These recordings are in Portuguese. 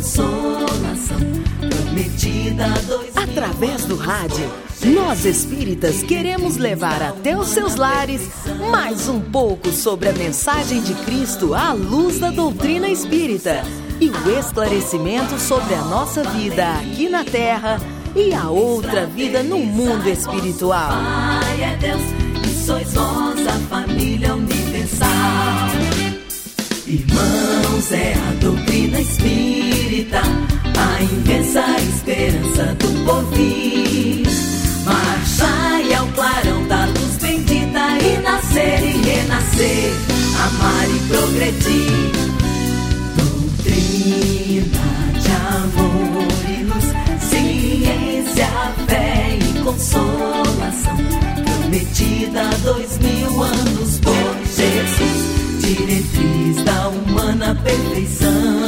Consolação. Prometida dois Através do rádio, nós espíritas queremos levar até os seus lares mais um pouco sobre a mensagem de Cristo à luz da doutrina espírita e o esclarecimento sobre a nossa vida aqui na Terra e a outra vida no mundo espiritual. Pai é Deus e sois vós a família universal. Irmãos, é a doutrina espírita, a imensa esperança do porvir. Marchai ao clarão da luz bendita e nascer e renascer, amar e progredir. Doutrina de amor e luz, ciência, fé e consolação. Prometida há dois mil anos por Jesus, diretriz da humana perfeição.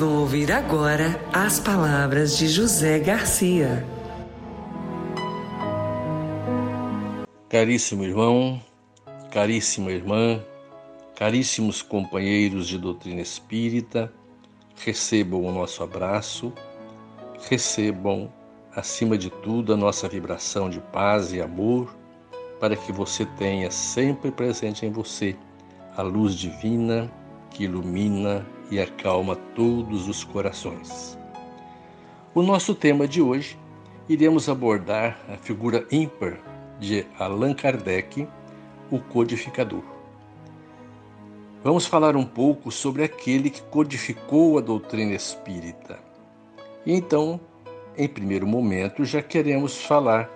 Vão ouvir agora as palavras de José Garcia. Caríssimo irmão, caríssima irmã, caríssimos companheiros de doutrina espírita, recebam o nosso abraço, recebam, acima de tudo, a nossa vibração de paz e amor, para que você tenha sempre presente em você a luz divina que ilumina e acalma todos os corações. O nosso tema de hoje iremos abordar a figura ímpar de Allan Kardec, o codificador. Vamos falar um pouco sobre aquele que codificou a doutrina espírita. Então, em primeiro momento, já queremos falar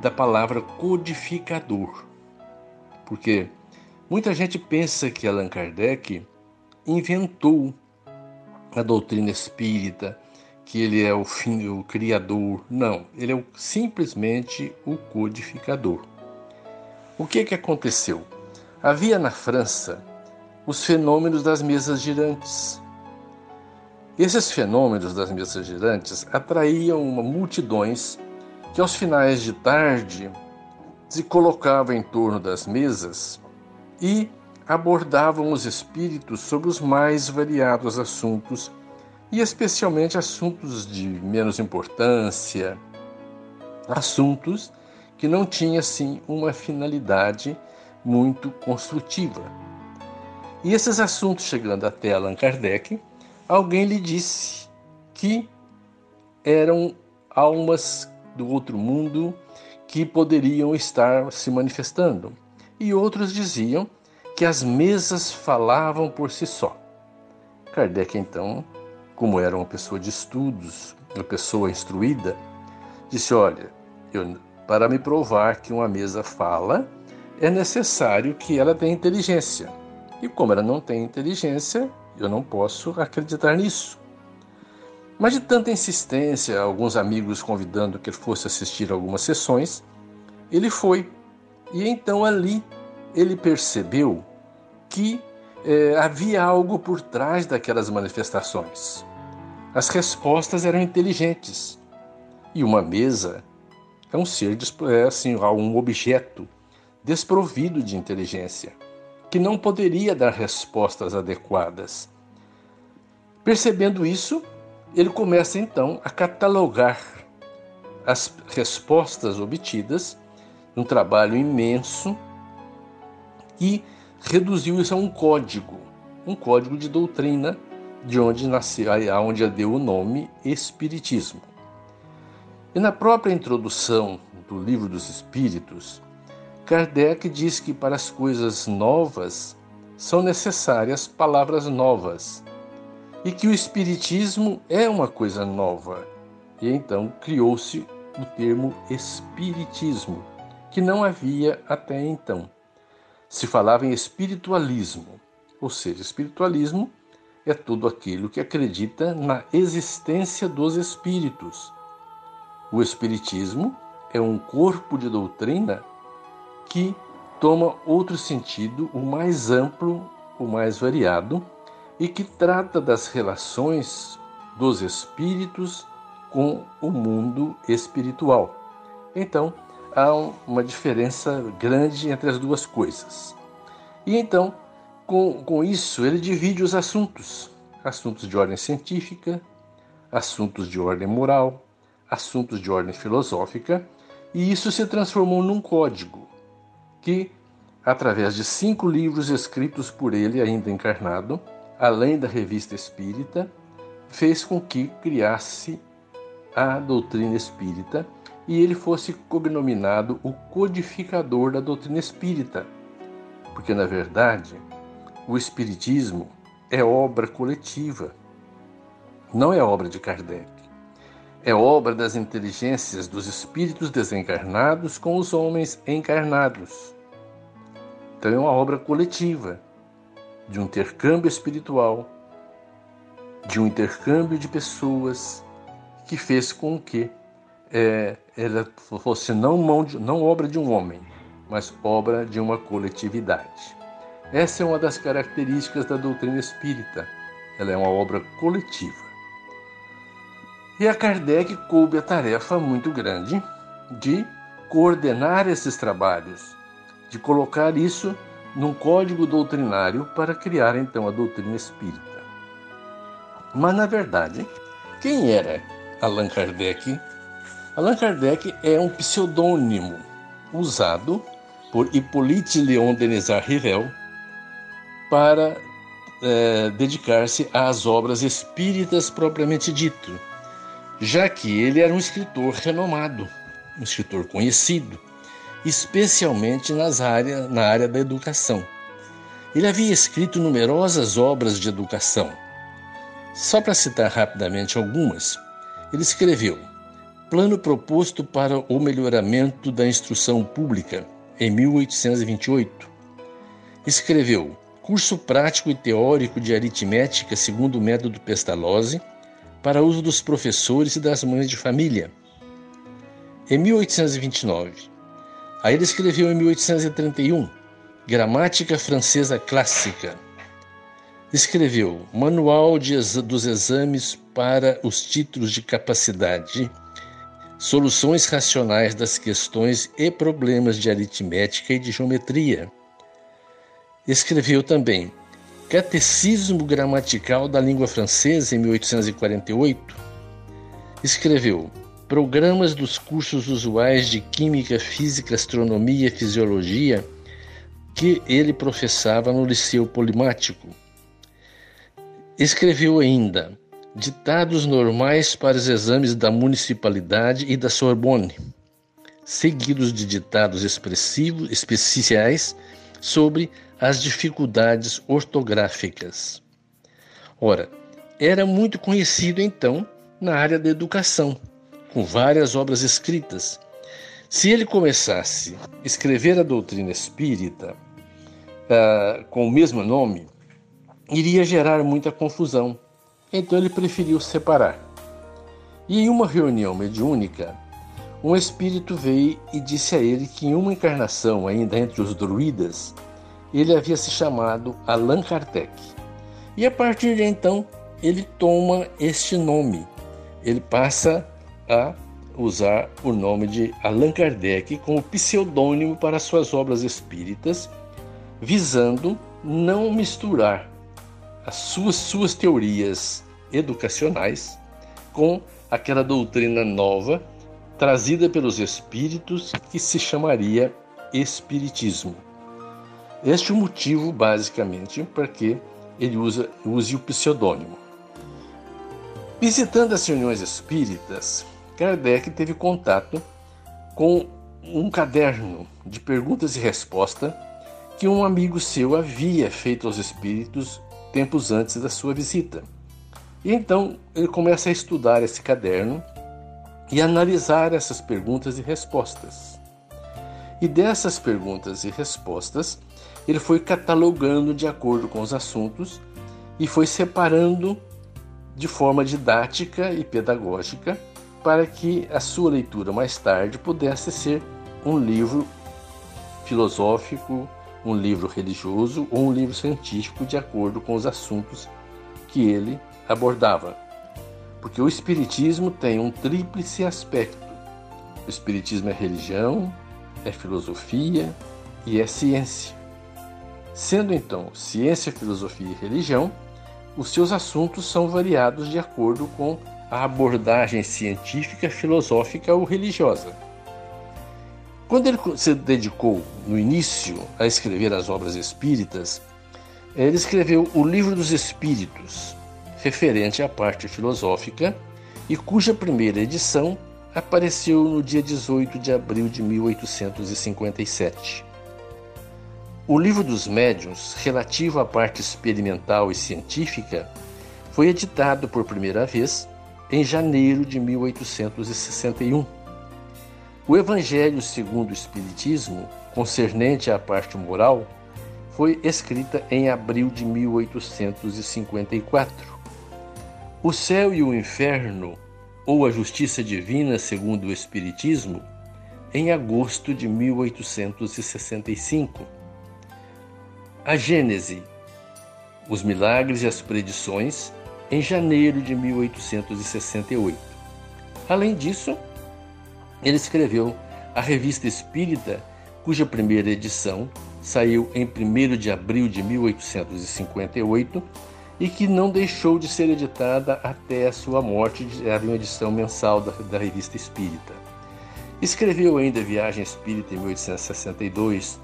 da palavra codificador. Porque muita gente pensa que Allan Kardec inventou a doutrina espírita, que ele é o, fim, o criador. Não, ele é o, simplesmente o codificador. O que, que aconteceu? Havia na França os fenômenos das mesas girantes. Esses fenômenos das mesas girantes atraíam multidões que aos finais de tarde se colocavam em torno das mesas e abordavam os espíritos sobre os mais variados assuntos e especialmente assuntos de menos importância, assuntos que não tinham assim uma finalidade muito construtiva. E esses assuntos chegando até Allan Kardec, alguém lhe disse que eram almas do outro mundo que poderiam estar se manifestando. E outros diziam que as mesas falavam por si só. Kardec, então, como era uma pessoa de estudos, uma pessoa instruída, disse: Olha, eu, para me provar que uma mesa fala, é necessário que ela tenha inteligência. E como ela não tem inteligência, eu não posso acreditar nisso. Mas de tanta insistência, alguns amigos convidando que ele fosse assistir algumas sessões, ele foi. E então ali ele percebeu que eh, havia algo por trás daquelas manifestações. As respostas eram inteligentes. E uma mesa é um ser, é assim, um objeto desprovido de inteligência, que não poderia dar respostas adequadas. Percebendo isso, ele começa então a catalogar as respostas obtidas, um trabalho imenso, e reduziu isso a um código, um código de doutrina de onde nasceu, aonde deu o nome Espiritismo. E na própria introdução do Livro dos Espíritos, Kardec diz que para as coisas novas são necessárias palavras novas e que o Espiritismo é uma coisa nova. E então criou-se o termo Espiritismo, que não havia até então. Se falava em espiritualismo, ou seja, espiritualismo é tudo aquilo que acredita na existência dos espíritos. O Espiritismo é um corpo de doutrina que toma outro sentido, o mais amplo, o mais variado, e que trata das relações dos espíritos com o mundo espiritual. Então, há uma diferença grande entre as duas coisas. E então, com, com isso, ele divide os assuntos: assuntos de ordem científica, assuntos de ordem moral, assuntos de ordem filosófica, e isso se transformou num código que, através de cinco livros escritos por ele, ainda encarnado, além da revista espírita, fez com que criasse a doutrina espírita e ele fosse cognominado o codificador da doutrina espírita, porque na verdade o Espiritismo é obra coletiva, não é obra de Kardec. É obra das inteligências dos espíritos desencarnados com os homens encarnados. Então é uma obra coletiva, de um intercâmbio espiritual, de um intercâmbio de pessoas que fez com que é, ela fosse não, mão de, não obra de um homem, mas obra de uma coletividade. Essa é uma das características da doutrina espírita. Ela é uma obra coletiva. E a Kardec coube a tarefa muito grande de coordenar esses trabalhos, de colocar isso num código doutrinário para criar então a doutrina espírita. Mas na verdade, quem era Allan Kardec? Allan Kardec é um pseudônimo usado por Hippolyte Léon Denisard Rivel para é, dedicar-se às obras espíritas propriamente dito, já que ele era um escritor renomado, um escritor conhecido, especialmente nas áreas, na área da educação. Ele havia escrito numerosas obras de educação. Só para citar rapidamente algumas, ele escreveu Plano proposto para o melhoramento da instrução pública, em 1828. Escreveu curso prático e teórico de aritmética segundo o método Pestalozzi, para uso dos professores e das mães de família. Em 1829. Aí ele escreveu em 1831 Gramática Francesa Clássica. Escreveu Manual de, dos Exames para os Títulos de Capacidade, Soluções Racionais das Questões e Problemas de Aritmética e de Geometria Escreveu também Catecismo Gramatical da Língua Francesa em 1848. Escreveu Programas dos cursos usuais de Química, Física, Astronomia e Fisiologia que ele professava no Liceu Polimático. Escreveu ainda Ditados normais para os exames da municipalidade e da Sorbonne, seguidos de ditados expressivos especiais sobre as dificuldades ortográficas. Ora, era muito conhecido então na área da educação, com várias obras escritas. Se ele começasse a escrever a doutrina espírita uh, com o mesmo nome, iria gerar muita confusão. Então ele preferiu separar. E em uma reunião mediúnica, um espírito veio e disse a ele que em uma encarnação ainda entre os druidas, ele havia se chamado Allan Kardec. E a partir de então, ele toma este nome. Ele passa a usar o nome de Allan Kardec como pseudônimo para suas obras espíritas, visando não misturar as suas, suas teorias educacionais com aquela doutrina nova trazida pelos espíritos que se chamaria Espiritismo. Este é o motivo, basicamente, para que ele usa, use o pseudônimo. Visitando as reuniões espíritas, Kardec teve contato com um caderno de perguntas e respostas que um amigo seu havia feito aos espíritos tempos antes da sua visita. E então ele começa a estudar esse caderno e analisar essas perguntas e respostas. E dessas perguntas e respostas, ele foi catalogando de acordo com os assuntos e foi separando de forma didática e pedagógica para que a sua leitura mais tarde pudesse ser um livro filosófico, um livro religioso ou um livro científico de acordo com os assuntos que ele abordava. Porque o Espiritismo tem um tríplice aspecto: o Espiritismo é religião, é filosofia e é ciência. Sendo então ciência, filosofia e religião, os seus assuntos são variados de acordo com a abordagem científica, filosófica ou religiosa. Quando ele se dedicou no início a escrever as obras espíritas, ele escreveu o Livro dos Espíritos, referente à parte filosófica, e cuja primeira edição apareceu no dia 18 de abril de 1857. O Livro dos Médiuns, relativo à parte experimental e científica, foi editado por primeira vez em janeiro de 1861. O Evangelho segundo o Espiritismo, concernente à parte moral, foi escrita em abril de 1854. O céu e o inferno, ou a justiça divina segundo o Espiritismo, em agosto de 1865 a Gênese, os milagres e as predições, em janeiro de 1868. Além disso, ele escreveu a Revista Espírita, cuja primeira edição saiu em 1 de abril de 1858 e que não deixou de ser editada até a sua morte, era uma edição mensal da, da Revista Espírita. Escreveu ainda Viagem Espírita em 1862,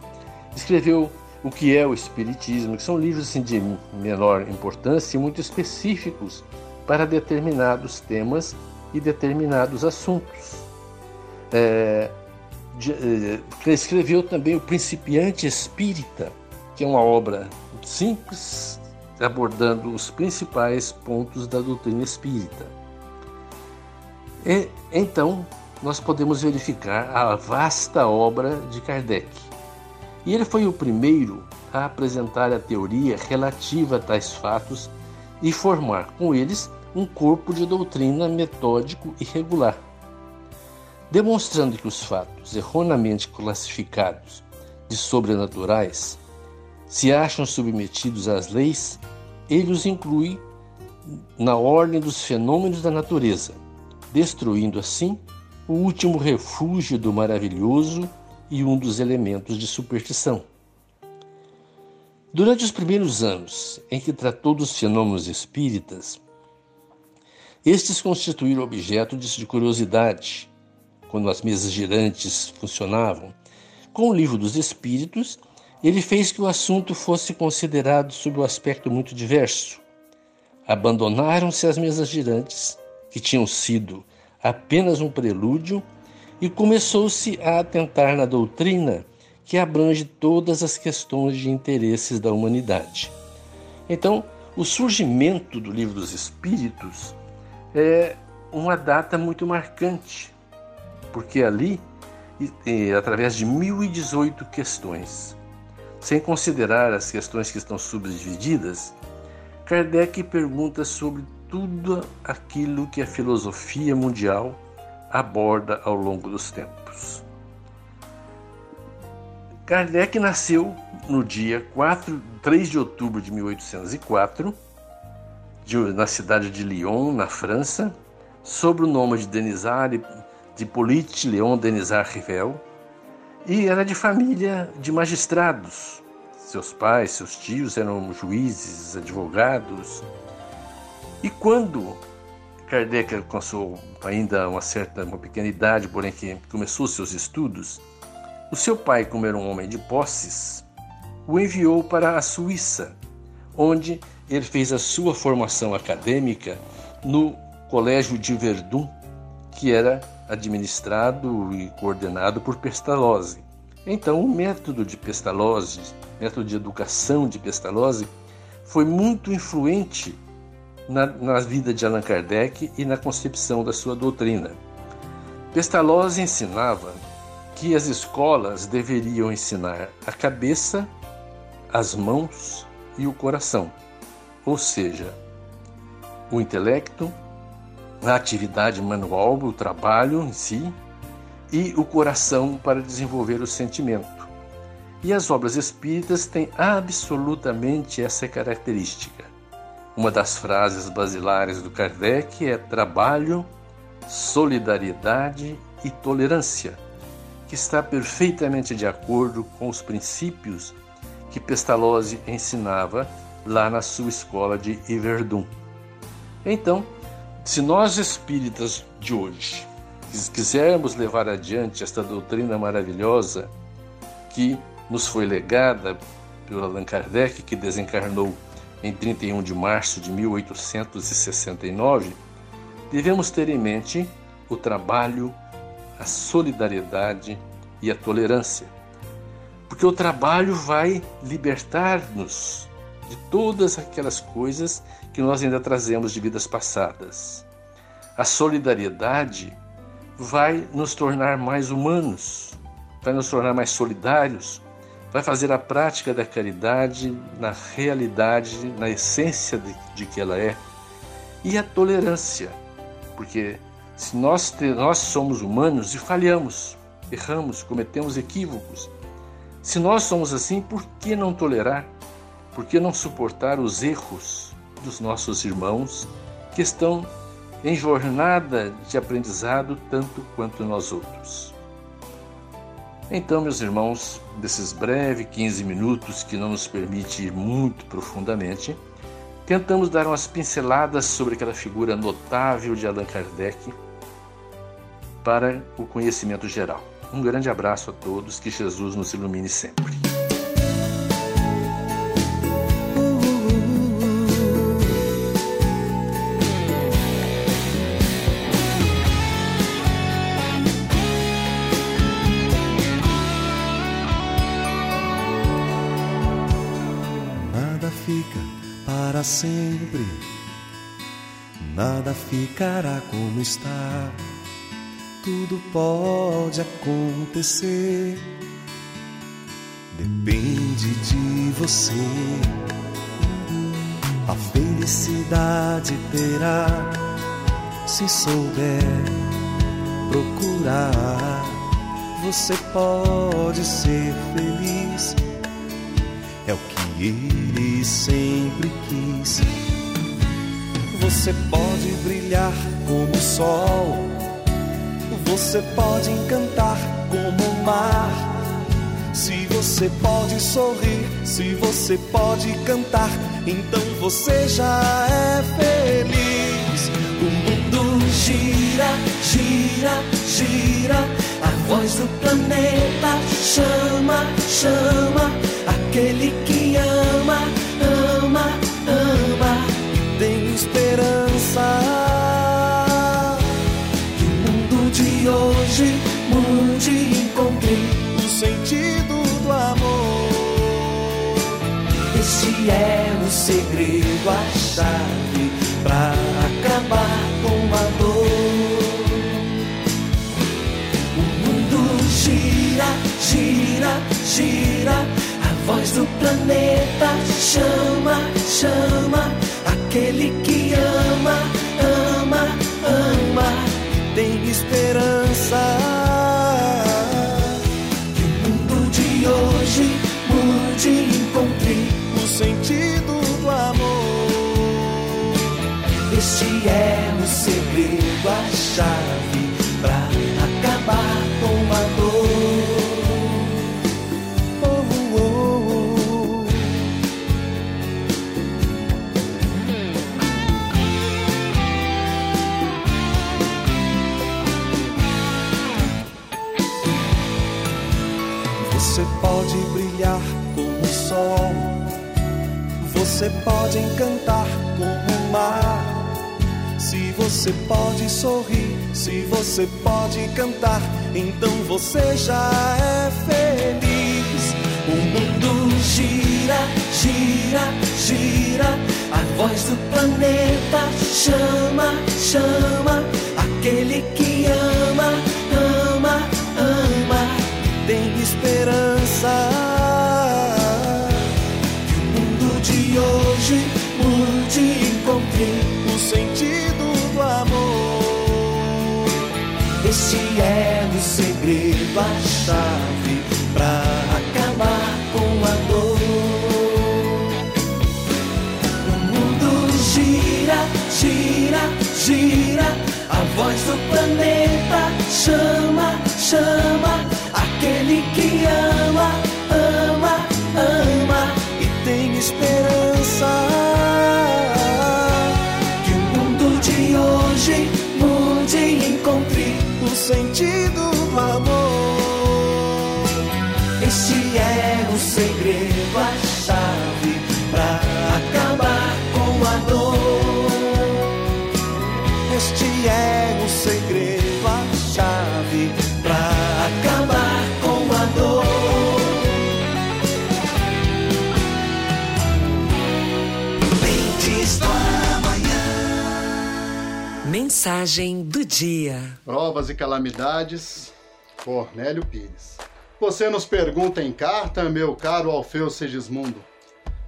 escreveu o que é o Espiritismo, que são livros assim, de menor importância e muito específicos para determinados temas e determinados assuntos. É, de, é, escreveu também O Principiante Espírita, que é uma obra simples, abordando os principais pontos da doutrina espírita. E, então, nós podemos verificar a vasta obra de Kardec e ele foi o primeiro a apresentar a teoria relativa a tais fatos e formar com eles um corpo de doutrina metódico e regular. Demonstrando que os fatos erroneamente classificados de sobrenaturais se acham submetidos às leis, ele os inclui na ordem dos fenômenos da natureza, destruindo assim o último refúgio do maravilhoso e um dos elementos de superstição. Durante os primeiros anos em que tratou dos fenômenos espíritas, estes constituíram objeto de curiosidade quando as mesas girantes funcionavam. Com o livro dos Espíritos, ele fez que o assunto fosse considerado sob um aspecto muito diverso. Abandonaram-se as mesas girantes, que tinham sido apenas um prelúdio e começou-se a atentar na doutrina que abrange todas as questões de interesses da humanidade. Então, o surgimento do Livro dos Espíritos é uma data muito marcante, porque ali, através de 1018 questões, sem considerar as questões que estão subdivididas, Kardec pergunta sobre tudo aquilo que a filosofia mundial aborda ao longo dos tempos. Kardec nasceu no dia 4, 3 de outubro de 1804, de, na cidade de Lyon, na França, sob o nome de Denisard de Hippolyte Léon Denisard Rivel, e era de família de magistrados. Seus pais, seus tios eram juízes, advogados. E quando Kardec alcançou ainda uma certa, uma pequena idade, porém que começou seus estudos. O seu pai, como era um homem de posses, o enviou para a Suíça, onde ele fez a sua formação acadêmica no Colégio de Verdun, que era administrado e coordenado por Pestalozzi. Então, o método de Pestalozzi, método de educação de Pestalozzi, foi muito influente na, na vida de Allan Kardec e na concepção da sua doutrina. Pestalozzi ensinava que as escolas deveriam ensinar a cabeça, as mãos e o coração, ou seja, o intelecto, a atividade manual, o trabalho em si, e o coração para desenvolver o sentimento. E as obras espíritas têm absolutamente essa característica. Uma das frases basilares do Kardec é trabalho, solidariedade e tolerância, que está perfeitamente de acordo com os princípios que Pestalozzi ensinava lá na sua escola de Iverdun. Então, se nós espíritas de hoje quisermos levar adiante esta doutrina maravilhosa que nos foi legada pelo Allan Kardec, que desencarnou em 31 de março de 1869, devemos ter em mente o trabalho, a solidariedade e a tolerância. Porque o trabalho vai libertar-nos de todas aquelas coisas que nós ainda trazemos de vidas passadas. A solidariedade vai nos tornar mais humanos, vai nos tornar mais solidários, vai fazer a prática da caridade na realidade, na essência de, de que ela é. E a tolerância, porque se nós, nós somos humanos e falhamos, erramos, cometemos equívocos, se nós somos assim, por que não tolerar? Por que não suportar os erros dos nossos irmãos que estão em jornada de aprendizado tanto quanto nós outros? Então, meus irmãos, desses breves 15 minutos que não nos permite ir muito profundamente, tentamos dar umas pinceladas sobre aquela figura notável de Allan Kardec para o conhecimento geral. Um grande abraço a todos, que Jesus nos ilumine sempre. Nada ficará como está tudo pode acontecer. Depende de você. A felicidade terá se souber procurar. Você pode ser feliz. É o que ele sempre quis. Você pode brilhar como o sol você pode encantar como o mar. Se você pode sorrir, se você pode cantar, então você já é feliz. O mundo gira, gira, gira. A voz do planeta chama, chama. Aquele que ama, ama, chave para acabar com a dor. O mundo gira, gira, gira. A voz do planeta chama, chama. Aquele que ama, ama, ama tem esperança. Você pode encantar como o mar. Se você pode sorrir, se você pode cantar, então você já é feliz. O mundo gira, gira, gira. A voz do planeta chama, chama. Aquele que ama, ama, ama. Tem esperança. Que o mundo de hoje mude e encontre o sentido do amor. Este é o segredo, a chave pra acabar com a dor. O mundo gira, gira, gira. A voz do planeta chama, chama. Aquele que Mensagem do dia. Provas e calamidades, Cornélio Pires. Você nos pergunta em carta, meu caro Alfeu Segismundo,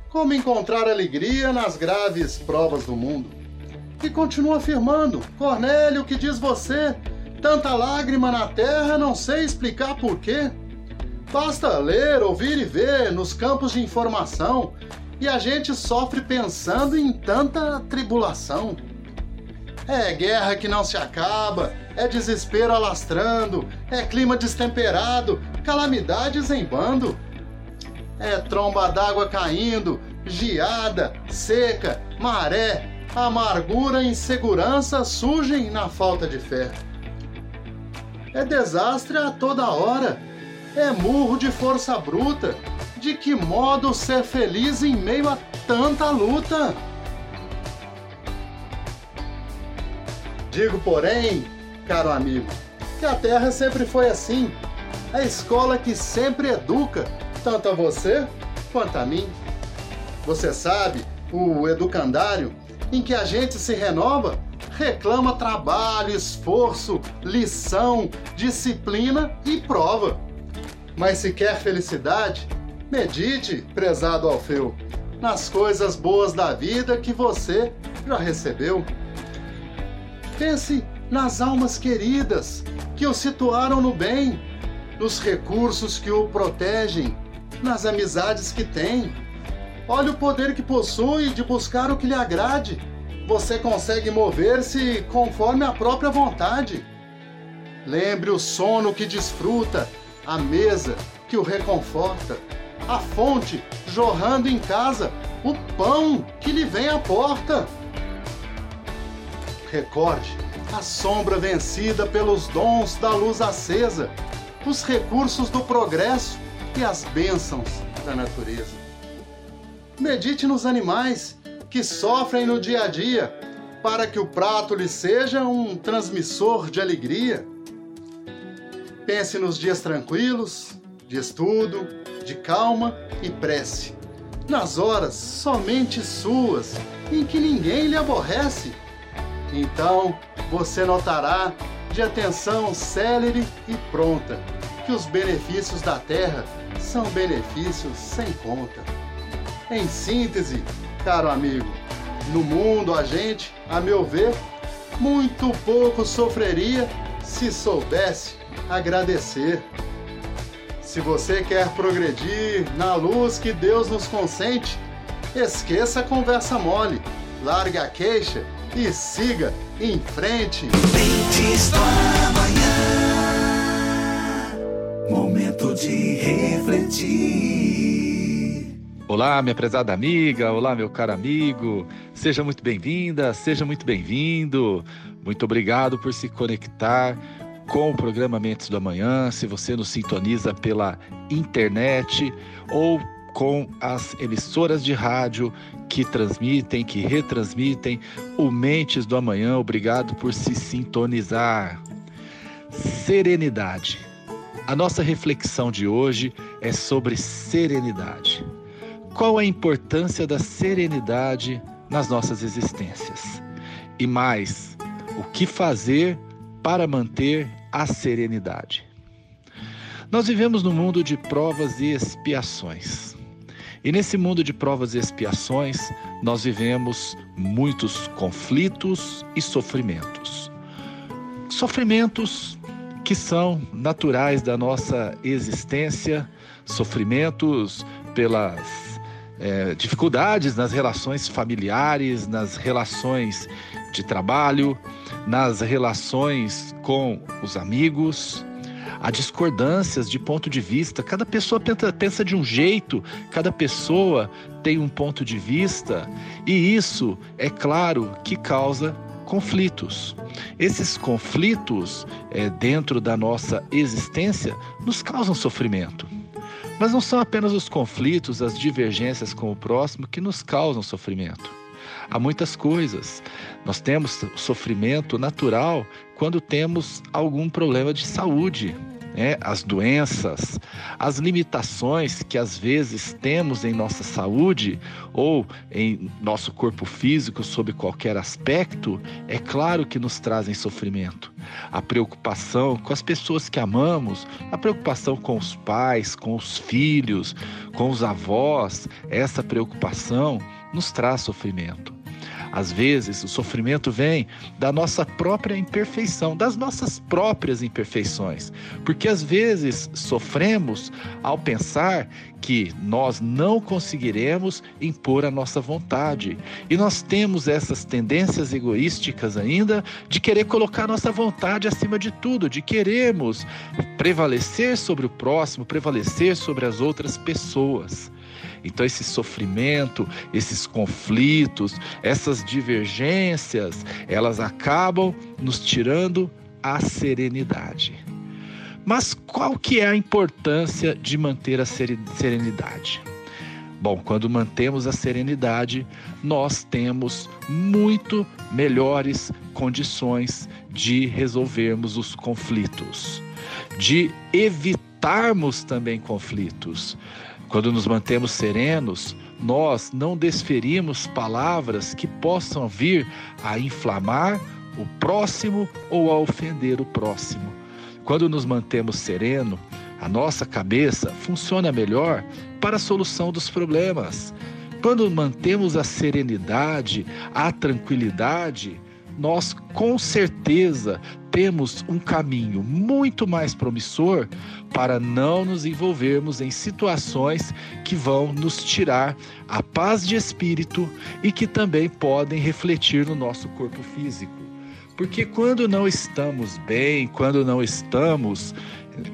como encontrar alegria nas graves provas do mundo? E continua afirmando, Cornélio, que diz você? Tanta lágrima na terra, não sei explicar por quê. Basta ler, ouvir e ver nos campos de informação e a gente sofre pensando em tanta tribulação. É guerra que não se acaba, é desespero alastrando, é clima destemperado, calamidades em bando. É tromba d'água caindo, geada, seca, maré, amargura e insegurança surgem na falta de fé. É desastre a toda hora, é murro de força bruta. De que modo ser feliz em meio a tanta luta? Digo, porém, caro amigo, que a Terra sempre foi assim. A escola que sempre educa, tanto a você quanto a mim. Você sabe, o educandário, em que a gente se renova, reclama trabalho, esforço, lição, disciplina e prova. Mas se quer felicidade, medite, prezado Alfeu, nas coisas boas da vida que você já recebeu. Pense nas almas queridas que o situaram no bem, nos recursos que o protegem, nas amizades que tem. Olhe o poder que possui de buscar o que lhe agrade. Você consegue mover-se conforme a própria vontade. Lembre o sono que desfruta, a mesa que o reconforta, a fonte jorrando em casa, o pão que lhe vem à porta. Recorde a sombra vencida pelos dons da luz acesa, os recursos do progresso e as bênçãos da natureza. Medite nos animais que sofrem no dia a dia, para que o prato lhe seja um transmissor de alegria. Pense nos dias tranquilos, de estudo, de calma e prece, nas horas somente suas, em que ninguém lhe aborrece. Então você notará de atenção célere e pronta que os benefícios da terra são benefícios sem conta. Em síntese, caro amigo, no mundo a gente, a meu ver, muito pouco sofreria se soubesse agradecer. Se você quer progredir na luz que Deus nos consente, esqueça a conversa mole, largue a queixa e siga em frente. Do amanhã. Momento de refletir. Olá, minha prezada amiga, olá, meu caro amigo. Seja muito bem-vinda, seja muito bem-vindo. Muito obrigado por se conectar com o programa Mentes do Amanhã. Se você nos sintoniza pela internet ou com as emissoras de rádio que transmitem, que retransmitem o Mentes do Amanhã. Obrigado por se sintonizar. Serenidade. A nossa reflexão de hoje é sobre serenidade. Qual a importância da serenidade nas nossas existências? E mais, o que fazer para manter a serenidade? Nós vivemos num mundo de provas e expiações. E nesse mundo de provas e expiações, nós vivemos muitos conflitos e sofrimentos. Sofrimentos que são naturais da nossa existência, sofrimentos pelas é, dificuldades nas relações familiares, nas relações de trabalho, nas relações com os amigos, há discordâncias de ponto de vista. Cada pessoa pensa, pensa de um jeito, cada pessoa tem um ponto de vista, e isso, é claro, que causa conflitos. Esses conflitos, é, dentro da nossa existência, nos causam sofrimento. Mas não são apenas os conflitos, as divergências com o próximo que nos causam sofrimento. Há muitas coisas. Nós temos sofrimento natural quando temos algum problema de saúde, né? as doenças, as limitações que às vezes temos em nossa saúde ou em nosso corpo físico, sob qualquer aspecto, é claro que nos trazem sofrimento. A preocupação com as pessoas que amamos, a preocupação com os pais, com os filhos, com os avós, essa preocupação nos traz sofrimento. Às vezes, o sofrimento vem da nossa própria imperfeição, das nossas próprias imperfeições, porque às vezes sofremos ao pensar que nós não conseguiremos impor a nossa vontade. E nós temos essas tendências egoísticas ainda de querer colocar nossa vontade acima de tudo, de queremos prevalecer sobre o próximo, prevalecer sobre as outras pessoas. Então, esse sofrimento, esses conflitos, essas divergências, elas acabam nos tirando a serenidade. Mas qual que é a importância de manter a serenidade? Bom, quando mantemos a serenidade, nós temos muito melhores condições de resolvermos os conflitos, de evitarmos também conflitos, quando nos mantemos serenos, nós não desferimos palavras que possam vir a inflamar o próximo ou a ofender o próximo. Quando nos mantemos sereno, a nossa cabeça funciona melhor para a solução dos problemas. Quando mantemos a serenidade, a tranquilidade, nós com certeza temos um caminho muito mais promissor para não nos envolvermos em situações que vão nos tirar a paz de espírito e que também podem refletir no nosso corpo físico. Porque quando não estamos bem, quando não estamos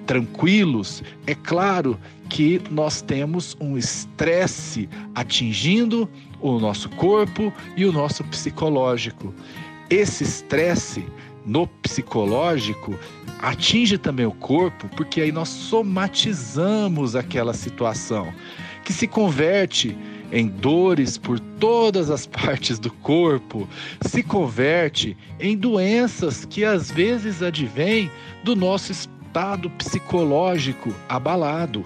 tranquilos, é claro que nós temos um estresse atingindo o nosso corpo e o nosso psicológico. Esse estresse no psicológico atinge também o corpo, porque aí nós somatizamos aquela situação, que se converte em dores por todas as partes do corpo, se converte em doenças que às vezes advêm do nosso estado psicológico abalado.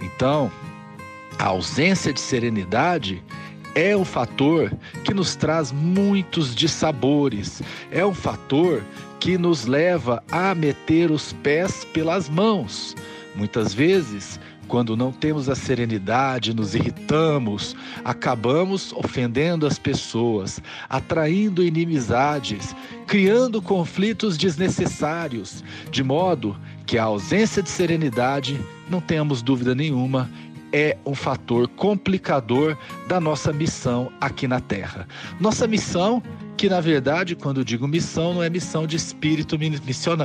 Então, a ausência de serenidade é um fator que nos traz muitos dissabores, é um fator que nos leva a meter os pés pelas mãos. Muitas vezes, quando não temos a serenidade, nos irritamos, acabamos ofendendo as pessoas, atraindo inimizades, criando conflitos desnecessários, de modo que a ausência de serenidade, não temos dúvida nenhuma, é um fator complicador da nossa missão aqui na Terra. Nossa missão que na verdade, quando digo missão, não é missão de espírito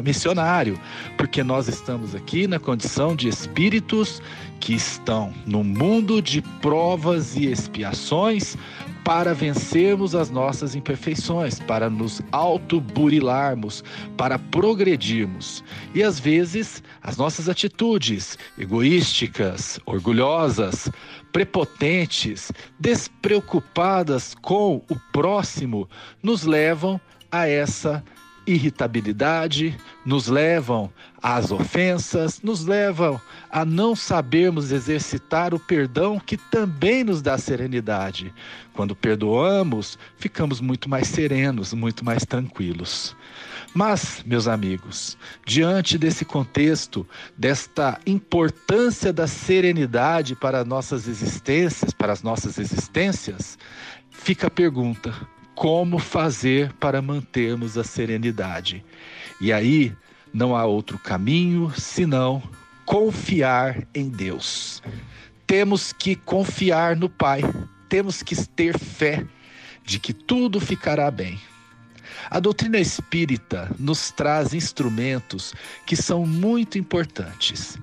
missionário, porque nós estamos aqui na condição de espíritos que estão no mundo de provas e expiações para vencermos as nossas imperfeições, para nos autoburilarmos, para progredirmos. E às vezes as nossas atitudes egoísticas, orgulhosas, prepotentes, despreocupadas com o próximo, nos levam a essa irritabilidade, nos levam às ofensas, nos levam a não sabermos exercitar o perdão que também nos dá serenidade. Quando perdoamos, ficamos muito mais serenos, muito mais tranquilos. Mas, meus amigos, diante desse contexto, desta importância da serenidade para nossas existências, para as nossas existências, fica a pergunta: como fazer para mantermos a serenidade. E aí não há outro caminho senão confiar em Deus. Temos que confiar no Pai, temos que ter fé de que tudo ficará bem. A doutrina espírita nos traz instrumentos que são muito importantes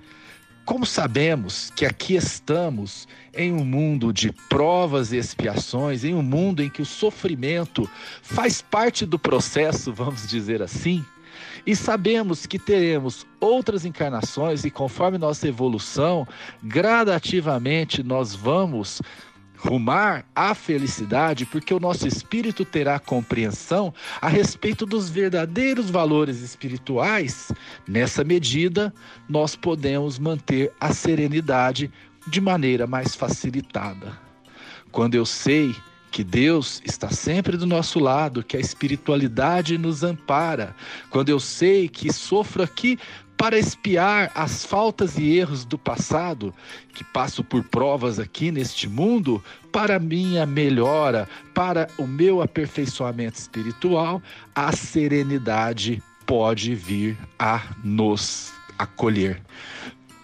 como sabemos que aqui estamos em um mundo de provas e expiações, em um mundo em que o sofrimento faz parte do processo, vamos dizer assim, e sabemos que teremos outras encarnações e conforme nossa evolução, gradativamente nós vamos rumar à felicidade, porque o nosso espírito terá compreensão a respeito dos verdadeiros valores espirituais. Nessa medida, nós podemos manter a serenidade de maneira mais facilitada. Quando eu sei que Deus está sempre do nosso lado, que a espiritualidade nos ampara, quando eu sei que sofro aqui para espiar as faltas e erros do passado, que passo por provas aqui neste mundo, para minha melhora, para o meu aperfeiçoamento espiritual, a serenidade pode vir a nos acolher.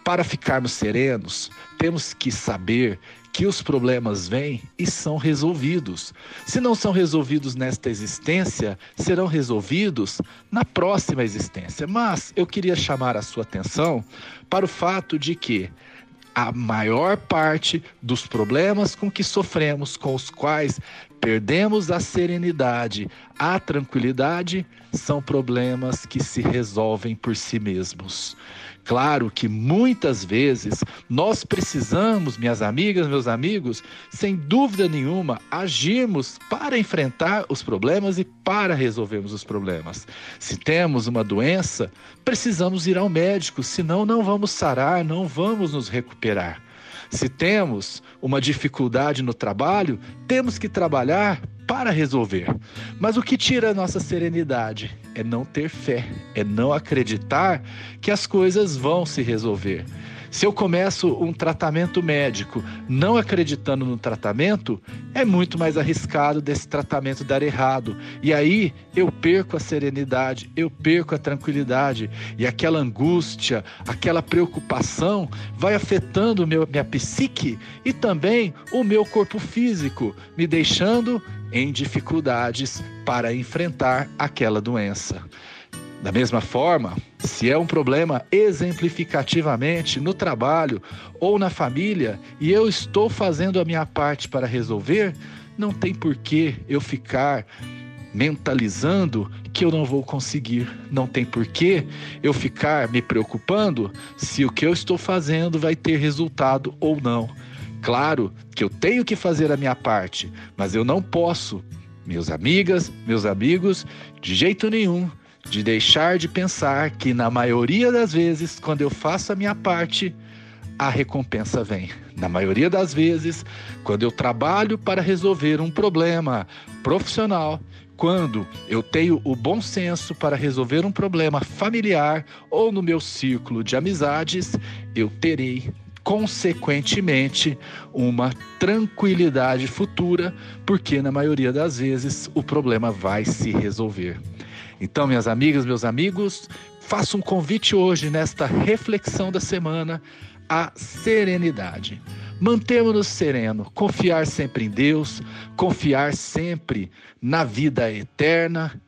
Para ficarmos serenos, temos que saber que os problemas vêm e são resolvidos. Se não são resolvidos nesta existência, serão resolvidos na próxima existência. Mas eu queria chamar a sua atenção para o fato de que a maior parte dos problemas com que sofremos, com os quais perdemos a serenidade, a tranquilidade, são problemas que se resolvem por si mesmos. Claro que muitas vezes nós precisamos, minhas amigas, meus amigos, sem dúvida nenhuma, agirmos para enfrentar os problemas e para resolvermos os problemas. Se temos uma doença, precisamos ir ao médico, senão não vamos sarar, não vamos nos recuperar. Se temos uma dificuldade no trabalho, temos que trabalhar para resolver. Mas o que tira a nossa serenidade é não ter fé, é não acreditar que as coisas vão se resolver. Se eu começo um tratamento médico não acreditando no tratamento, é muito mais arriscado desse tratamento dar errado. E aí eu perco a serenidade, eu perco a tranquilidade. E aquela angústia, aquela preocupação vai afetando meu, minha psique e também o meu corpo físico, me deixando em dificuldades para enfrentar aquela doença. Da mesma forma, se é um problema exemplificativamente no trabalho ou na família e eu estou fazendo a minha parte para resolver, não tem por que eu ficar mentalizando que eu não vou conseguir. Não tem por que eu ficar me preocupando se o que eu estou fazendo vai ter resultado ou não. Claro que eu tenho que fazer a minha parte, mas eu não posso, meus amigas, meus amigos, de jeito nenhum de deixar de pensar que na maioria das vezes, quando eu faço a minha parte, a recompensa vem. Na maioria das vezes, quando eu trabalho para resolver um problema profissional, quando eu tenho o bom senso para resolver um problema familiar ou no meu círculo de amizades, eu terei consequentemente uma tranquilidade futura, porque na maioria das vezes o problema vai se resolver. Então, minhas amigas, meus amigos, faço um convite hoje nesta reflexão da semana à serenidade. Mantermos-nos sereno, confiar sempre em Deus, confiar sempre na vida eterna,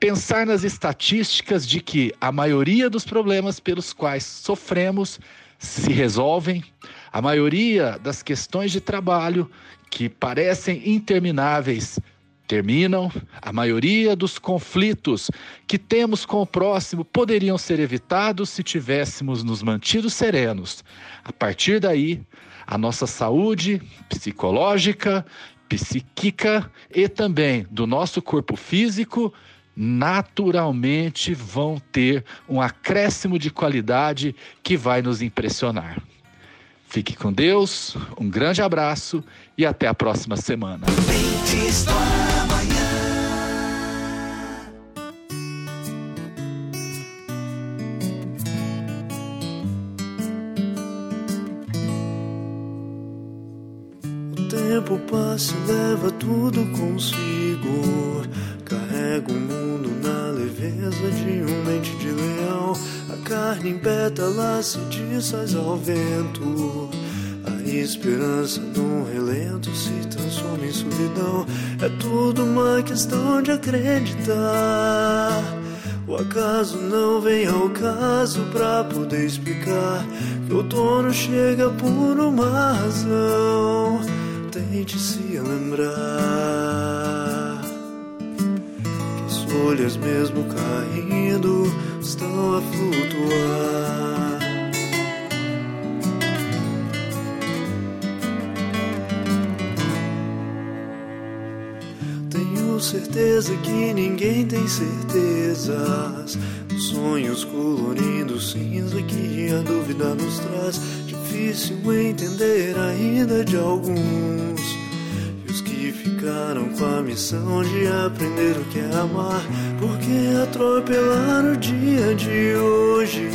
pensar nas estatísticas de que a maioria dos problemas pelos quais sofremos se resolvem, a maioria das questões de trabalho que parecem intermináveis terminam, a maioria dos conflitos que temos com o próximo poderiam ser evitados se tivéssemos nos mantido serenos. A partir daí, a nossa saúde psicológica, psíquica e também do nosso corpo físico naturalmente vão ter um acréscimo de qualidade que vai nos impressionar. Fique com Deus, um grande abraço e até a próxima semana. O tempo passa e leva tudo consigo. Carrega o mundo na leveza de um mente de leão. A carne em pétalas se desfaz ao vento. A esperança num relento se transforma em solidão. É tudo uma questão de acreditar. O acaso não vem ao caso pra poder explicar que o outono chega por uma razão. Tente se lembrar folhas, mesmo caindo, estão a flutuar. Tenho certeza que ninguém tem certezas. Os sonhos colorindo cinza que a dúvida nos traz. Difícil entender ainda de alguns. Ficaram com a missão de aprender o que é amar. Porque atropelar o dia de hoje.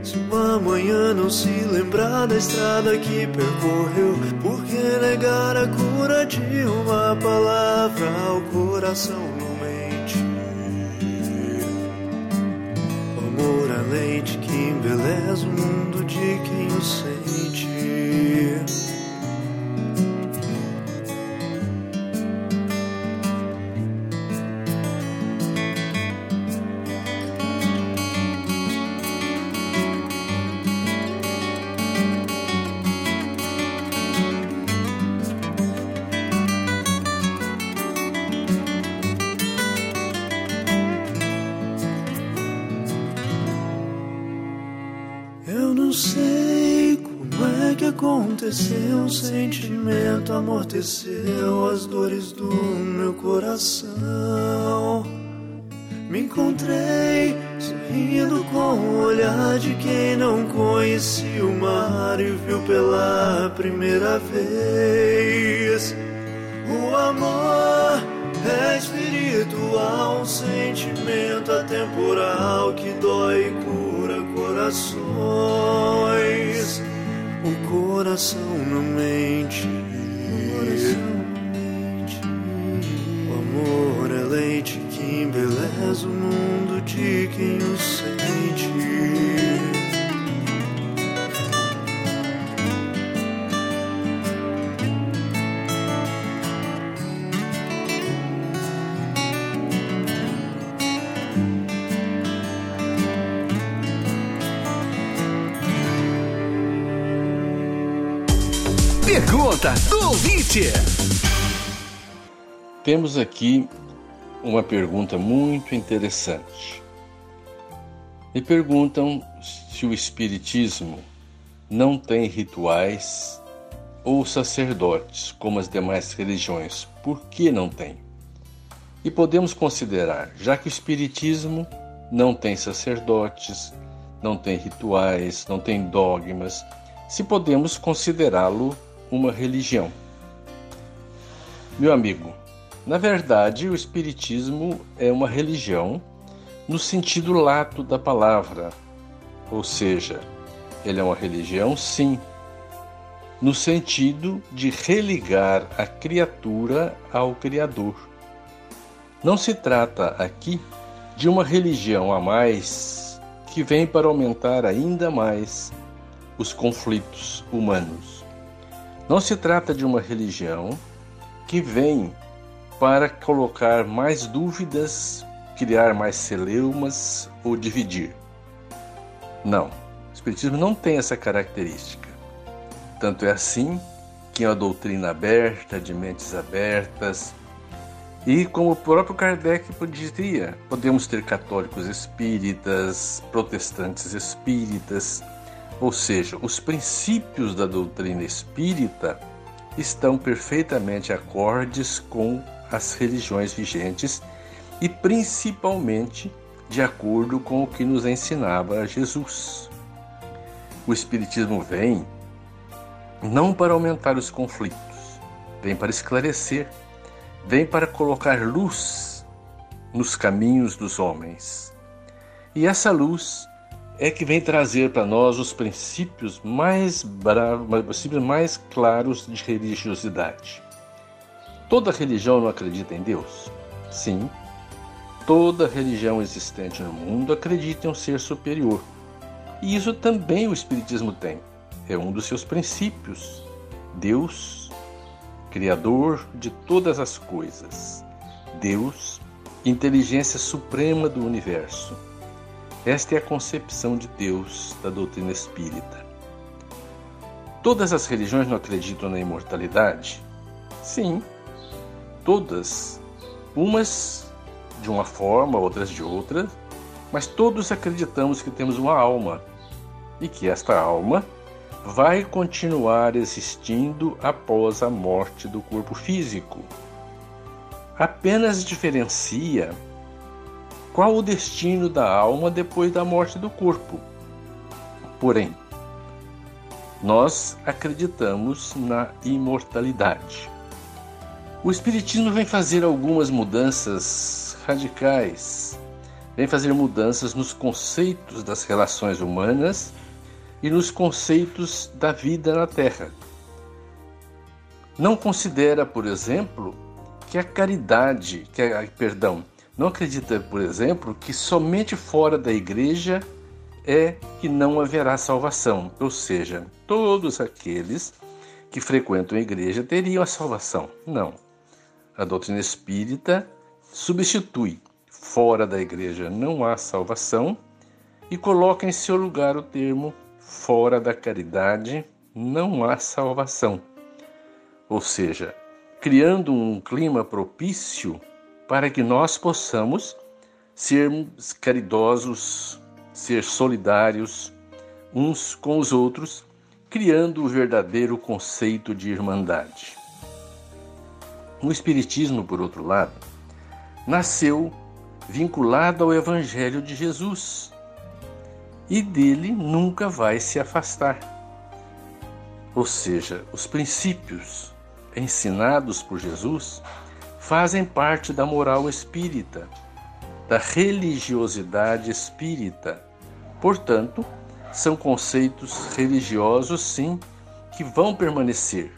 Se uma manhã não se lembrar da estrada que percorreu, por que negar a cura de uma palavra ao coração não mente? O amor é leite que embeleza o mundo de quem o sente. Amorteceu as dores do meu coração. Me encontrei sorrindo com o olhar de quem não conhecia o mar e viu pela primeira vez. O amor é espiritual, um sentimento atemporal que dói e cura corações. O coração não mente. Embeleza o mundo de quem o sente. Pergunta do ouvinte. Temos aqui uma pergunta muito interessante. Me perguntam se o Espiritismo não tem rituais ou sacerdotes como as demais religiões. Por que não tem? E podemos considerar, já que o Espiritismo não tem sacerdotes, não tem rituais, não tem dogmas, se podemos considerá-lo uma religião. Meu amigo, na verdade, o Espiritismo é uma religião no sentido lato da palavra, ou seja, ele é uma religião, sim, no sentido de religar a criatura ao Criador. Não se trata aqui de uma religião a mais que vem para aumentar ainda mais os conflitos humanos. Não se trata de uma religião que vem para colocar mais dúvidas, criar mais celeumas ou dividir. Não, o Espiritismo não tem essa característica. Tanto é assim que é uma doutrina aberta, de mentes abertas, E como o próprio Kardec dizia, podemos ter católicos espíritas, protestantes espíritas, ou seja, os princípios da doutrina espírita estão perfeitamente acordes com as religiões vigentes e principalmente de acordo com o que nos ensinava Jesus. O Espiritismo vem não para aumentar os conflitos, vem para esclarecer, vem para colocar luz nos caminhos dos homens. E essa luz é que vem trazer para nós os princípios mais bravos, mais claros de religiosidade. Toda religião não acredita em Deus? Sim. Toda religião existente no mundo acredita em um ser superior. E isso também o Espiritismo tem. É um dos seus princípios. Deus, Criador de todas as coisas. Deus, inteligência suprema do universo esta é a concepção de Deus da doutrina espírita. Todas as religiões não acreditam na imortalidade? Sim, todas. Umas de uma forma, outras de outra, mas todos acreditamos que temos uma alma e que esta alma vai continuar existindo após a morte do corpo físico. Apenas diferencia qual o destino da alma depois da morte do corpo. Porém, nós acreditamos na imortalidade. O Espiritismo vem fazer algumas mudanças radicais, vem fazer mudanças nos conceitos das relações humanas e nos conceitos da vida na Terra. Não considera, por exemplo, que a caridade, que a, perdão, não acredita, por exemplo, que somente fora da igreja é que não haverá salvação, ou seja, todos aqueles que frequentam a igreja teriam a salvação. Não. A doutrina espírita substitui fora da igreja não há salvação e coloca em seu lugar o termo fora da caridade não há salvação. Ou seja, criando um clima propício para que nós possamos sermos caridosos, ser solidários uns com os outros, criando o verdadeiro conceito de irmandade. O Espiritismo, por outro lado, nasceu vinculado ao Evangelho de Jesus e dele nunca vai se afastar. Ou seja, os princípios ensinados por Jesus fazem parte da moral espírita, da religiosidade espírita. Portanto, são conceitos religiosos, sim, que vão permanecer,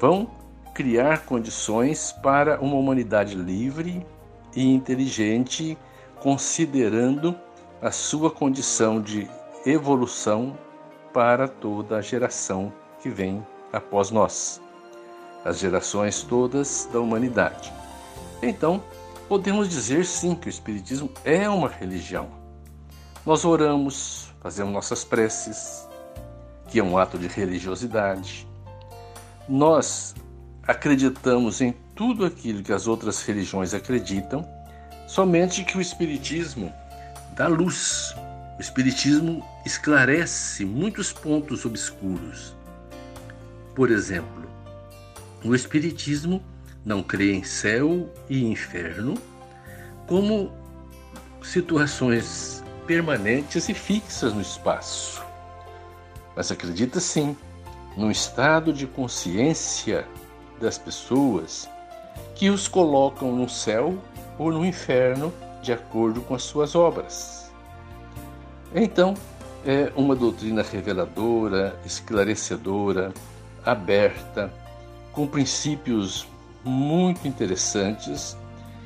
vão criar condições para uma humanidade livre e inteligente, considerando a sua condição de evolução para toda a geração que vem após nós as gerações todas da humanidade. Então, podemos dizer sim que o Espiritismo é uma religião. Nós oramos, fazemos nossas preces, que é um ato de religiosidade. Nós acreditamos em tudo aquilo que as outras religiões acreditam, somente que o Espiritismo dá luz. O Espiritismo esclarece muitos pontos obscuros. Por exemplo, o Espiritismo não crê em céu e inferno como situações permanentes e fixas no espaço, mas acredita sim no estado de consciência das pessoas que os colocam no céu ou no inferno de acordo com as suas obras. Então, é uma doutrina reveladora, esclarecedora, aberta, com princípios muito interessantes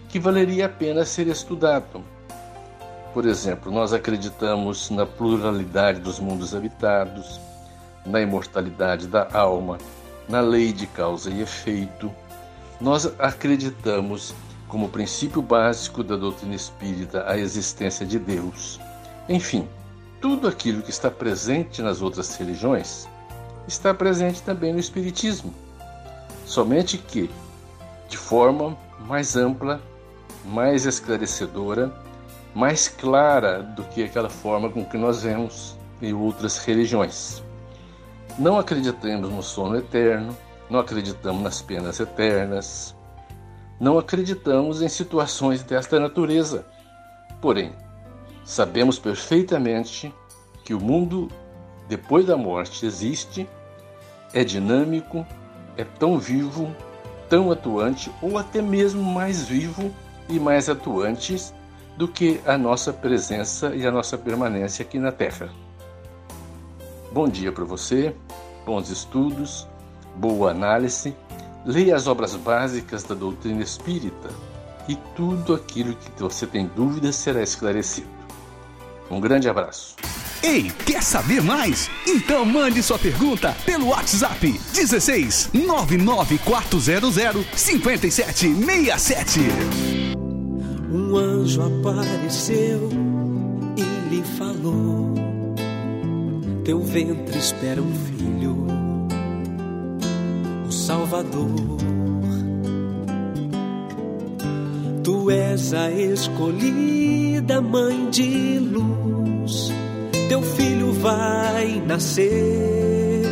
que valeria a pena ser estudado. Por exemplo, nós acreditamos na pluralidade dos mundos habitados, na imortalidade da alma, na lei de causa e efeito. Nós acreditamos, como princípio básico da doutrina espírita, a existência de Deus. Enfim, tudo aquilo que está presente nas outras religiões está presente também no Espiritismo. Somente que, de forma mais ampla, mais esclarecedora, mais clara do que aquela forma com que nós vemos em outras religiões. Não acreditamos no sono eterno, não acreditamos nas penas eternas, não acreditamos em situações desta natureza. Porém, sabemos perfeitamente que o mundo depois da morte existe, é dinâmico, é tão vivo, tão atuante ou até mesmo mais vivo e mais atuante do que a nossa presença e a nossa permanência aqui na Terra. Bom dia para você, bons estudos, boa análise. Leia as obras básicas da doutrina espírita e tudo aquilo que você tem dúvidas será esclarecido. Um grande abraço. Ei, quer saber mais? Então mande sua pergunta pelo WhatsApp 16 99400 5767. Um anjo apareceu e lhe falou: Teu ventre espera um filho, o Salvador. Tu és a escolhida mãe de luz teu filho vai nascer,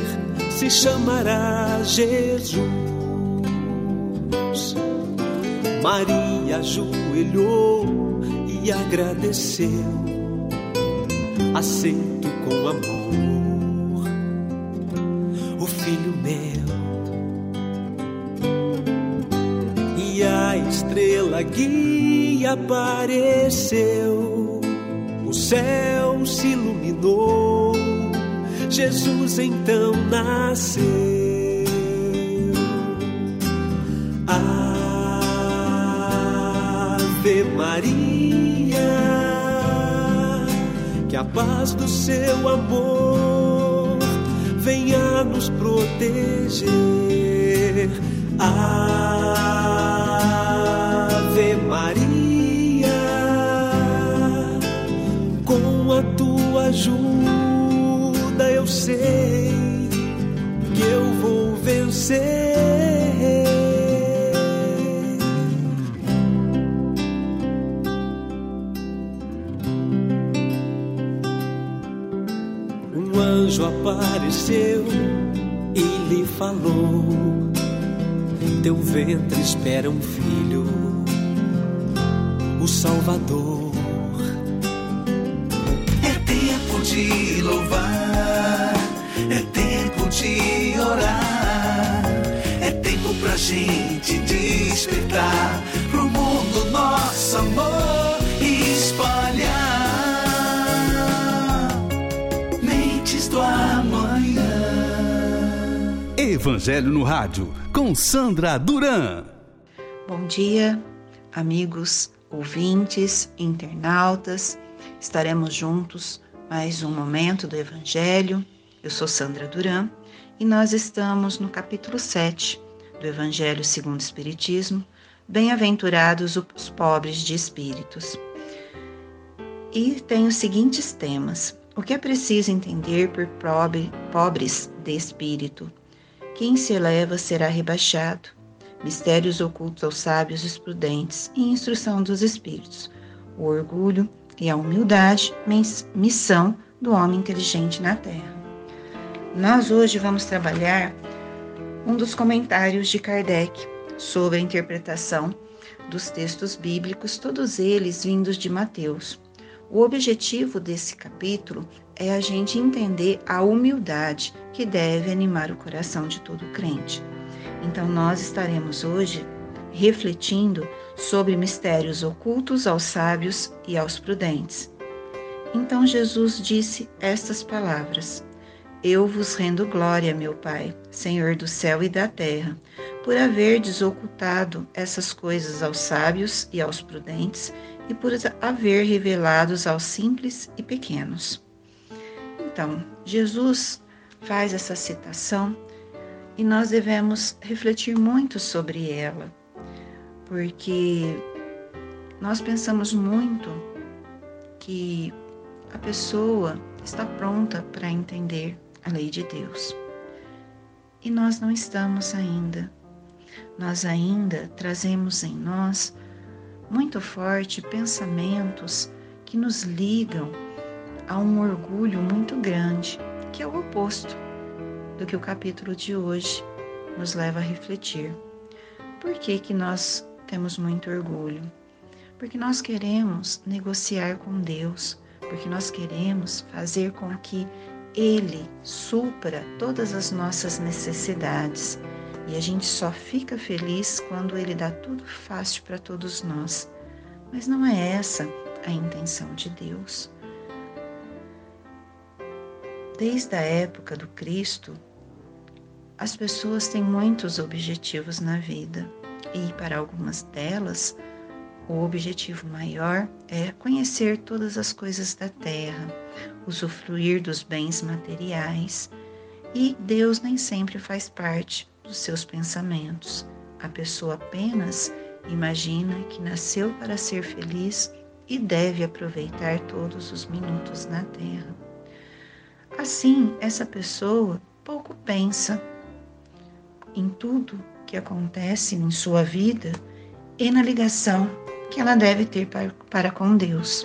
se chamará Jesus. Maria ajoelhou e agradeceu, aceito com amor o filho meu. E a estrela guia apareceu, o céu se iluminou. Jesus então nasceu. Ave Maria, a paz do seu amor venha nos proteger. Ave Maria, com a tua ajuda eu sei que eu vou vencer. Apareceu e lhe falou: Teu ventre espera um filho, o Salvador. É tempo de louvar, é tempo de orar, é tempo pra gente despertar Evangelho no Rádio, com Sandra Duran. Bom dia, amigos, ouvintes, internautas. Estaremos juntos mais um momento do Evangelho. Eu sou Sandra Duran e nós estamos no capítulo 7 do Evangelho segundo o Espiritismo. Bem-aventurados os pobres de espíritos. E tem os seguintes temas: o que é preciso entender por pobre, pobres de espírito? Quem se eleva será rebaixado. Mistérios ocultos aos sábios e prudentes e instrução dos espíritos. O orgulho e a humildade, missão do homem inteligente na Terra. Nós hoje vamos trabalhar um dos comentários de Kardec sobre a interpretação dos textos bíblicos, todos eles vindos de Mateus. O objetivo desse capítulo é a gente entender a humildade que deve animar o coração de todo crente. Então, nós estaremos hoje refletindo sobre mistérios ocultos aos sábios e aos prudentes. Então, Jesus disse estas palavras: Eu vos rendo glória, meu Pai, Senhor do céu e da terra, por haver desocultado essas coisas aos sábios e aos prudentes e por haver revelados aos simples e pequenos. Então, Jesus faz essa citação e nós devemos refletir muito sobre ela, porque nós pensamos muito que a pessoa está pronta para entender a lei de Deus. E nós não estamos ainda. nós ainda trazemos em nós muito forte pensamentos que nos ligam a um orgulho muito grande, que é o oposto do que o capítulo de hoje nos leva a refletir. Por que, que nós temos muito orgulho? Porque nós queremos negociar com Deus, porque nós queremos fazer com que Ele supra todas as nossas necessidades. E a gente só fica feliz quando Ele dá tudo fácil para todos nós. Mas não é essa a intenção de Deus. Desde a época do Cristo, as pessoas têm muitos objetivos na vida e para algumas delas, o objetivo maior é conhecer todas as coisas da terra, usufruir dos bens materiais, e Deus nem sempre faz parte dos seus pensamentos. A pessoa apenas imagina que nasceu para ser feliz e deve aproveitar todos os minutos na terra. Assim, essa pessoa pouco pensa em tudo que acontece em sua vida e na ligação que ela deve ter para, para com Deus.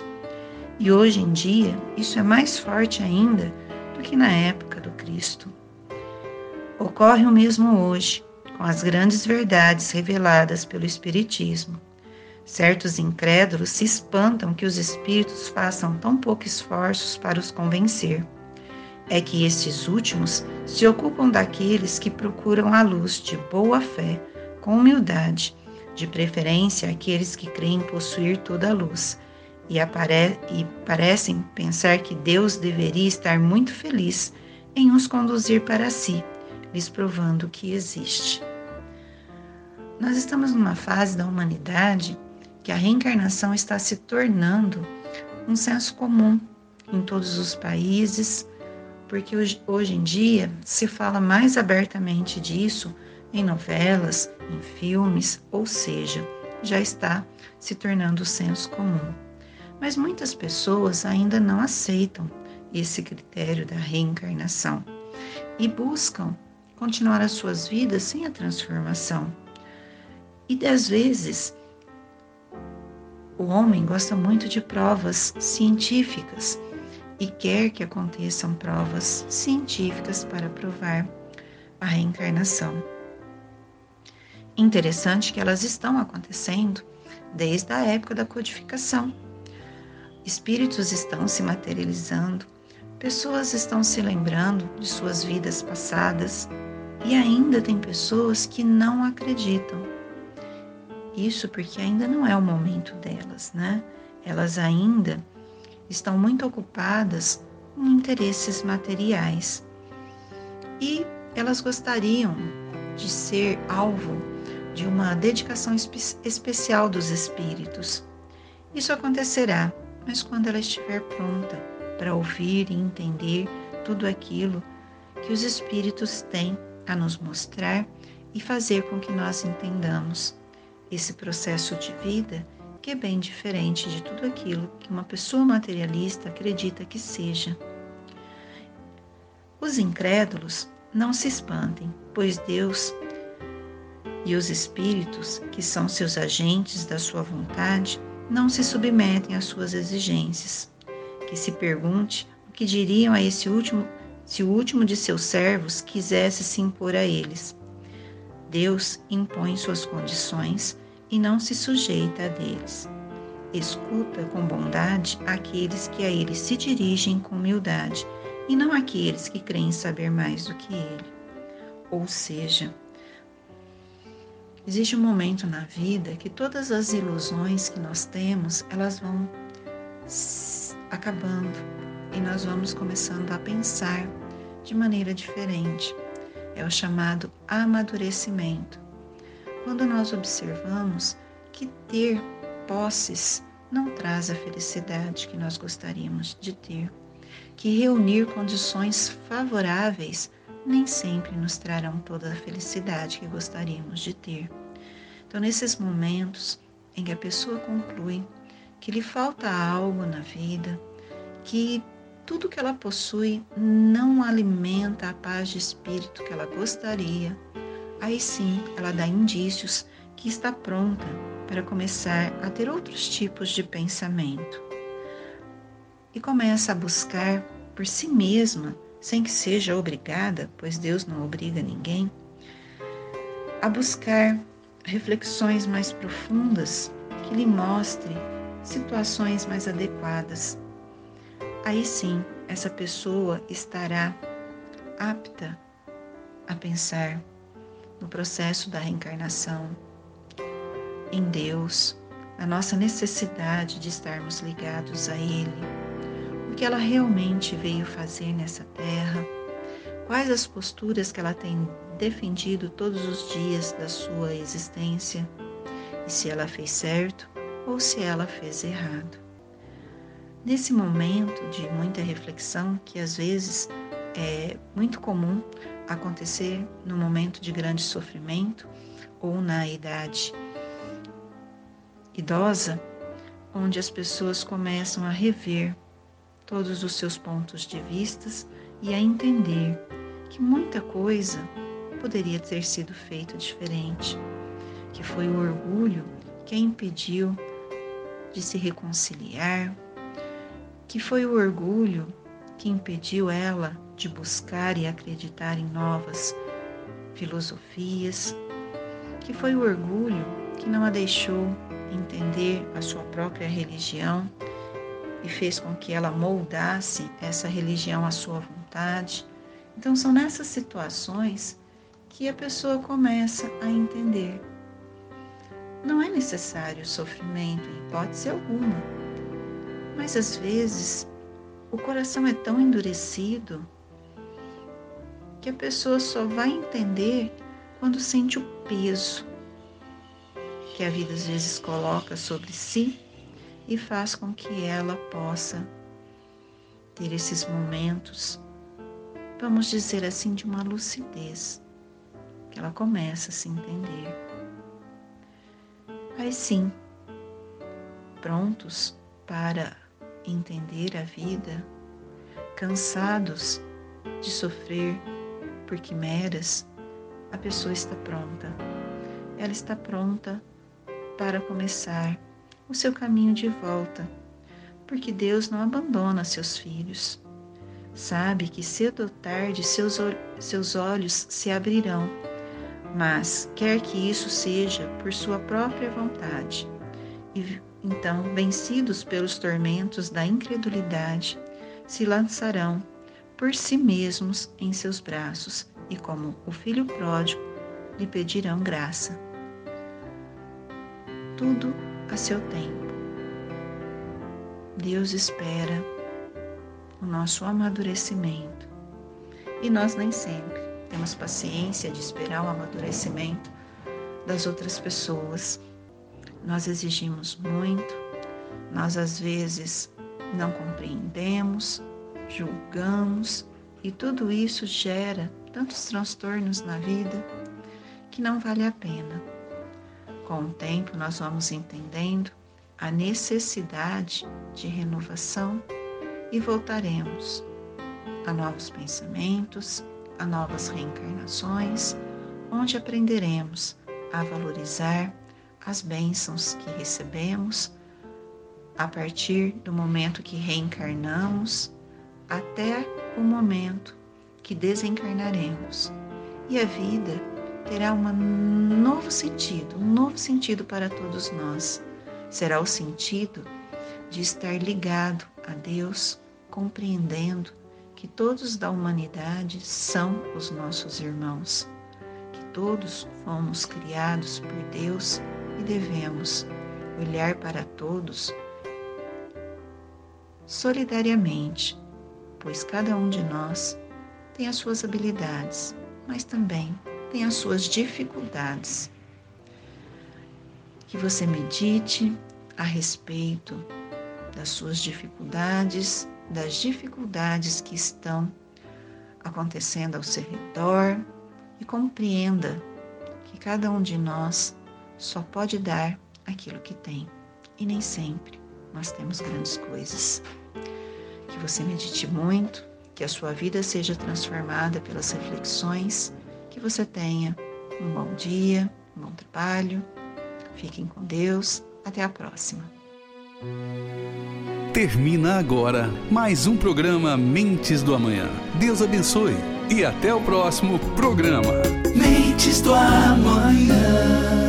E hoje em dia, isso é mais forte ainda do que na época do Cristo. Ocorre o mesmo hoje, com as grandes verdades reveladas pelo Espiritismo. Certos incrédulos se espantam que os espíritos façam tão pouco esforços para os convencer. É que estes últimos se ocupam daqueles que procuram a luz de boa fé, com humildade, de preferência aqueles que creem possuir toda a luz, e, apare e parecem pensar que Deus deveria estar muito feliz em os conduzir para si, lhes provando que existe. Nós estamos numa fase da humanidade que a reencarnação está se tornando um senso comum em todos os países, porque hoje, hoje em dia se fala mais abertamente disso em novelas, em filmes, ou seja, já está se tornando senso comum. Mas muitas pessoas ainda não aceitam esse critério da reencarnação e buscam continuar as suas vidas sem a transformação. E às vezes o homem gosta muito de provas científicas e quer que aconteçam provas científicas para provar a reencarnação. Interessante que elas estão acontecendo desde a época da codificação. Espíritos estão se materializando, pessoas estão se lembrando de suas vidas passadas e ainda tem pessoas que não acreditam isso porque ainda não é o momento delas, né? Elas ainda estão muito ocupadas com interesses materiais e elas gostariam de ser alvo de uma dedicação espe especial dos espíritos. Isso acontecerá, mas quando ela estiver pronta para ouvir e entender tudo aquilo que os espíritos têm a nos mostrar e fazer com que nós entendamos esse processo de vida que é bem diferente de tudo aquilo que uma pessoa materialista acredita que seja. Os incrédulos não se espantem, pois Deus e os espíritos, que são seus agentes da sua vontade, não se submetem às suas exigências. Que se pergunte o que diriam a esse último se o último de seus servos quisesse se impor a eles. Deus impõe suas condições e não se sujeita a deles. Escuta com bondade aqueles que a ele se dirigem com humildade e não aqueles que creem saber mais do que ele. Ou seja, existe um momento na vida que todas as ilusões que nós temos, elas vão acabando e nós vamos começando a pensar de maneira diferente. É o chamado amadurecimento. Quando nós observamos que ter posses não traz a felicidade que nós gostaríamos de ter, que reunir condições favoráveis nem sempre nos trarão toda a felicidade que gostaríamos de ter. Então, nesses momentos em que a pessoa conclui que lhe falta algo na vida, que tudo que ela possui não alimenta a paz de espírito que ela gostaria, aí sim ela dá indícios que está pronta para começar a ter outros tipos de pensamento. E começa a buscar por si mesma, sem que seja obrigada, pois Deus não obriga ninguém, a buscar reflexões mais profundas que lhe mostre situações mais adequadas. Aí sim, essa pessoa estará apta a pensar no processo da reencarnação, em Deus, na nossa necessidade de estarmos ligados a Ele, o que ela realmente veio fazer nessa terra, quais as posturas que ela tem defendido todos os dias da sua existência e se ela fez certo ou se ela fez errado. Nesse momento de muita reflexão, que às vezes é muito comum acontecer no momento de grande sofrimento ou na idade idosa, onde as pessoas começam a rever todos os seus pontos de vistas e a entender que muita coisa poderia ter sido feito diferente, que foi o orgulho que a impediu de se reconciliar, que foi o orgulho que impediu ela de buscar e acreditar em novas filosofias, que foi o orgulho que não a deixou entender a sua própria religião e fez com que ela moldasse essa religião à sua vontade. Então, são nessas situações que a pessoa começa a entender. Não é necessário sofrimento, em hipótese alguma, mas às vezes o coração é tão endurecido que a pessoa só vai entender quando sente o peso que a vida às vezes coloca sobre si e faz com que ela possa ter esses momentos, vamos dizer assim, de uma lucidez que ela começa a se entender. Aí sim, prontos para entender a vida, cansados de sofrer por quimeras, a pessoa está pronta. Ela está pronta para começar o seu caminho de volta, porque Deus não abandona seus filhos. Sabe que cedo ou tarde seus, seus olhos se abrirão mas quer que isso seja por sua própria vontade. E então, vencidos pelos tormentos da incredulidade, se lançarão por si mesmos em seus braços e, como o filho pródigo, lhe pedirão graça. Tudo a seu tempo. Deus espera o nosso amadurecimento e nós nem sempre temos paciência de esperar o amadurecimento das outras pessoas. Nós exigimos muito, nós às vezes não compreendemos, julgamos e tudo isso gera tantos transtornos na vida que não vale a pena. Com o tempo, nós vamos entendendo a necessidade de renovação e voltaremos a novos pensamentos, a novas reencarnações, onde aprenderemos a valorizar as bênçãos que recebemos a partir do momento que reencarnamos até o momento que desencarnaremos. E a vida terá um novo sentido, um novo sentido para todos nós. Será o sentido de estar ligado a Deus, compreendendo que todos da humanidade são os nossos irmãos, que todos fomos criados por Deus e devemos olhar para todos solidariamente, pois cada um de nós tem as suas habilidades, mas também tem as suas dificuldades. Que você medite a respeito das suas dificuldades das dificuldades que estão acontecendo ao seu redor e compreenda que cada um de nós só pode dar aquilo que tem e nem sempre nós temos grandes coisas. Que você medite muito, que a sua vida seja transformada pelas reflexões que você tenha um bom dia, um bom trabalho. Fiquem com Deus. Até a próxima. Termina agora mais um programa Mentes do Amanhã. Deus abençoe e até o próximo programa. Mentes do Amanhã.